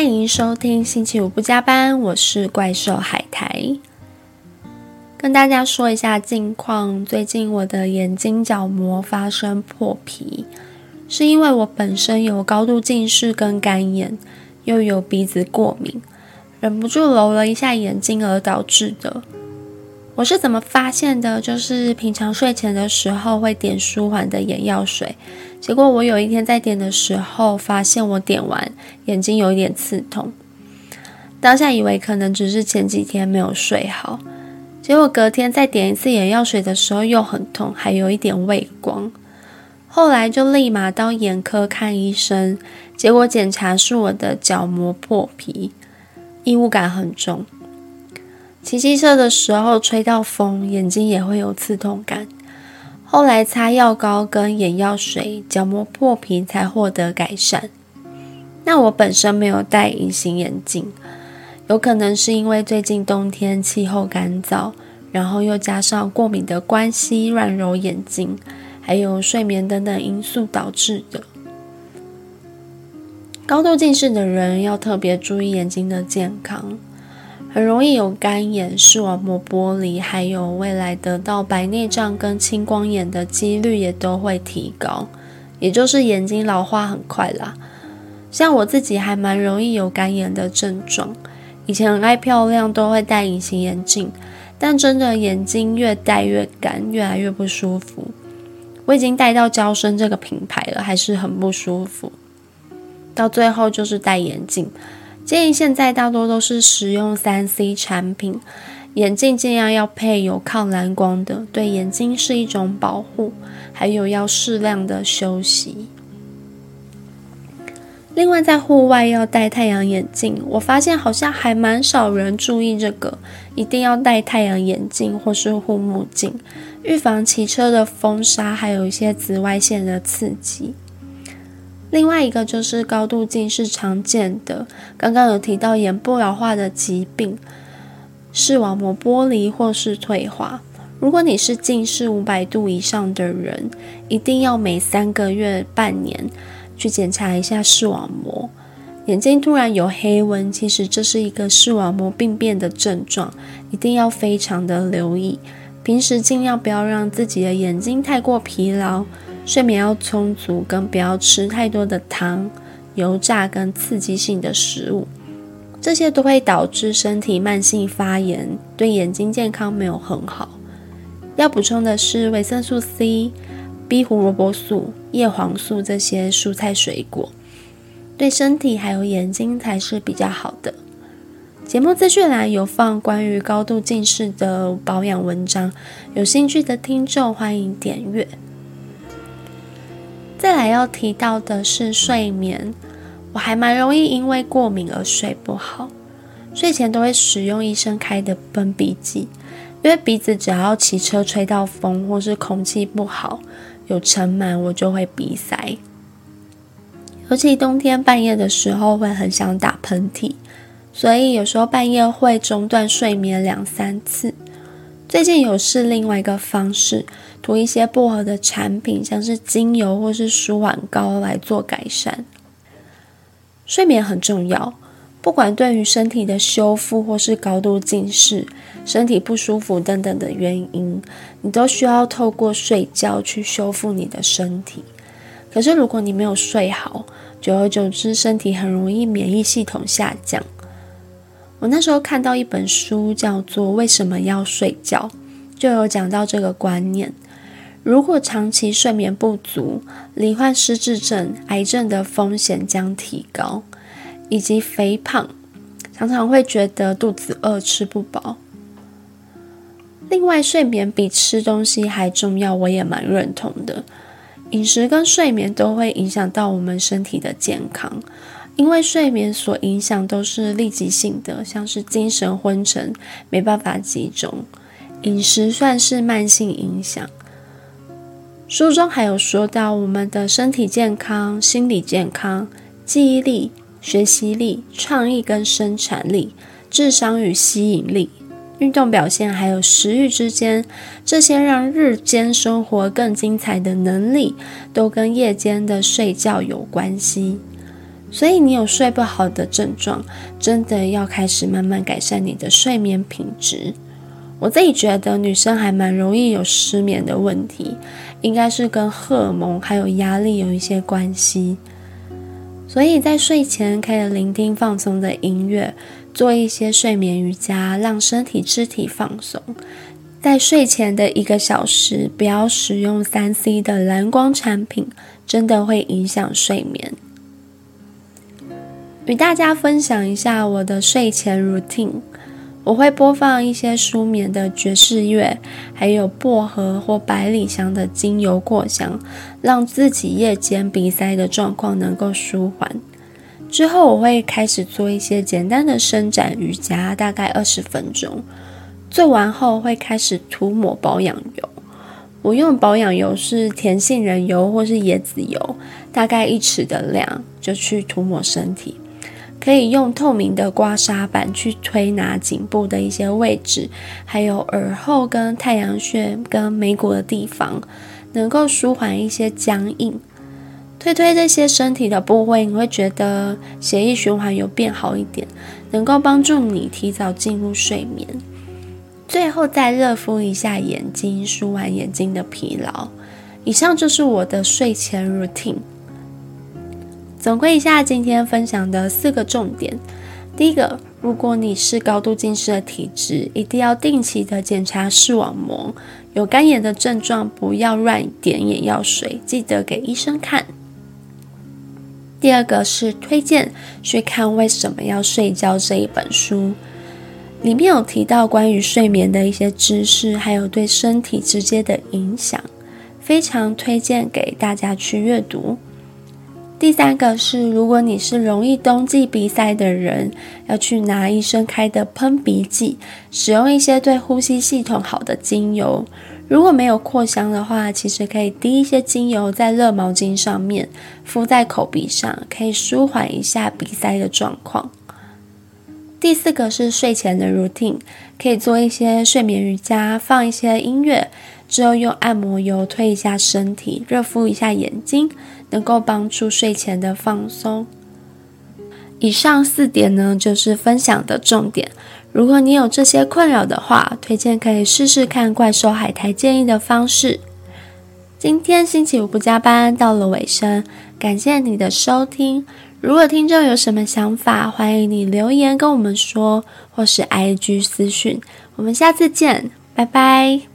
欢迎收听星期五不加班，我是怪兽海苔。跟大家说一下近况，最近我的眼睛角膜发生破皮，是因为我本身有高度近视跟干眼，又有鼻子过敏，忍不住揉了一下眼睛而导致的。我是怎么发现的？就是平常睡前的时候会点舒缓的眼药水，结果我有一天在点的时候，发现我点完眼睛有一点刺痛，当下以为可能只是前几天没有睡好，结果隔天再点一次眼药水的时候又很痛，还有一点畏光，后来就立马到眼科看医生，结果检查是我的角膜破皮，异物感很重。骑机车的时候吹到风，眼睛也会有刺痛感。后来擦药膏跟眼药水，角膜破皮才获得改善。那我本身没有戴隐形眼镜，有可能是因为最近冬天气候干燥，然后又加上过敏的关系，乱揉眼睛，还有睡眠等等因素导致的。高度近视的人要特别注意眼睛的健康。很容易有干眼、视网膜剥离，还有未来得到白内障跟青光眼的几率也都会提高，也就是眼睛老化很快啦。像我自己还蛮容易有干眼的症状，以前很爱漂亮，都会戴隐形眼镜，但真的眼睛越戴越干，越来越不舒服。我已经戴到娇生这个品牌了，还是很不舒服，到最后就是戴眼镜。建议现在大多都是使用三 C 产品，眼镜尽量要配有抗蓝光的，对眼睛是一种保护。还有要适量的休息。另外，在户外要戴太阳眼镜，我发现好像还蛮少人注意这个，一定要戴太阳眼镜或是护目镜，预防骑车的风沙，还有一些紫外线的刺激。另外一个就是高度近视常见的，刚刚有提到眼部老化的疾病，视网膜剥离或是退化。如果你是近视五百度以上的人，一定要每三个月、半年去检查一下视网膜。眼睛突然有黑纹，其实这是一个视网膜病变的症状，一定要非常的留意。平时尽量不要让自己的眼睛太过疲劳。睡眠要充足，跟不要吃太多的糖、油炸跟刺激性的食物，这些都会导致身体慢性发炎，对眼睛健康没有很好。要补充的是维生素 C、B 胡萝卜素、叶黄素这些蔬菜水果，对身体还有眼睛才是比较好的。节目资讯栏有放关于高度近视的保养文章，有兴趣的听众欢迎点阅。再来要提到的是睡眠，我还蛮容易因为过敏而睡不好，睡前都会使用医生开的喷鼻剂，因为鼻子只要骑车吹到风或是空气不好有尘螨，我就会鼻塞，尤其冬天半夜的时候会很想打喷嚏，所以有时候半夜会中断睡眠两三次。最近有试另外一个方式，涂一些薄荷的产品，像是精油或是舒缓膏来做改善。睡眠很重要，不管对于身体的修复或是高度近视、身体不舒服等等的原因，你都需要透过睡觉去修复你的身体。可是如果你没有睡好，久而久之，身体很容易免疫系统下降。我那时候看到一本书，叫做《为什么要睡觉》，就有讲到这个观念：如果长期睡眠不足，罹患失智症、癌症的风险将提高，以及肥胖，常常会觉得肚子饿、吃不饱。另外，睡眠比吃东西还重要，我也蛮认同的。饮食跟睡眠都会影响到我们身体的健康。因为睡眠所影响都是立即性的，像是精神昏沉、没办法集中；饮食算是慢性影响。书中还有说到，我们的身体健康、心理健康、记忆力、学习力、创意跟生产力、智商与吸引力、运动表现还有食欲之间，这些让日间生活更精彩的能力，都跟夜间的睡觉有关系。所以你有睡不好的症状，真的要开始慢慢改善你的睡眠品质。我自己觉得女生还蛮容易有失眠的问题，应该是跟荷尔蒙还有压力有一些关系。所以在睡前可以聆听放松的音乐，做一些睡眠瑜伽，让身体肢体放松。在睡前的一个小时，不要使用三 C 的蓝光产品，真的会影响睡眠。与大家分享一下我的睡前 routine，我会播放一些舒眠的爵士乐，还有薄荷或百里香的精油扩香，让自己夜间鼻塞的状况能够舒缓。之后我会开始做一些简单的伸展瑜伽，大概二十分钟。做完后会开始涂抹保养油，我用保养油是甜杏仁油或是椰子油，大概一匙的量就去涂抹身体。可以用透明的刮痧板去推拿颈部的一些位置，还有耳后跟太阳穴跟眉骨的地方，能够舒缓一些僵硬。推推这些身体的部位，你会觉得血液循环有变好一点，能够帮助你提早进入睡眠。最后再热敷一下眼睛，舒缓眼睛的疲劳。以上就是我的睡前 routine。总归一下今天分享的四个重点：第一个，如果你是高度近视的体质，一定要定期的检查视网膜。有干眼的症状，不要乱点眼药水，记得给医生看。第二个是推荐去看《为什么要睡觉》这一本书。里面有提到关于睡眠的一些知识，还有对身体直接的影响，非常推荐给大家去阅读。第三个是，如果你是容易冬季鼻塞的人，要去拿医生开的喷鼻剂，使用一些对呼吸系统好的精油。如果没有扩香的话，其实可以滴一些精油在热毛巾上面，敷在口鼻上，可以舒缓一下鼻塞的状况。第四个是睡前的 routine，可以做一些睡眠瑜伽，放一些音乐，之后用按摩油推一下身体，热敷一下眼睛，能够帮助睡前的放松。以上四点呢，就是分享的重点。如果你有这些困扰的话，推荐可以试试看怪兽海苔建议的方式。今天星期五不加班，到了尾声，感谢你的收听。如果听众有什么想法，欢迎你留言跟我们说，或是 IG 私讯。我们下次见，拜拜。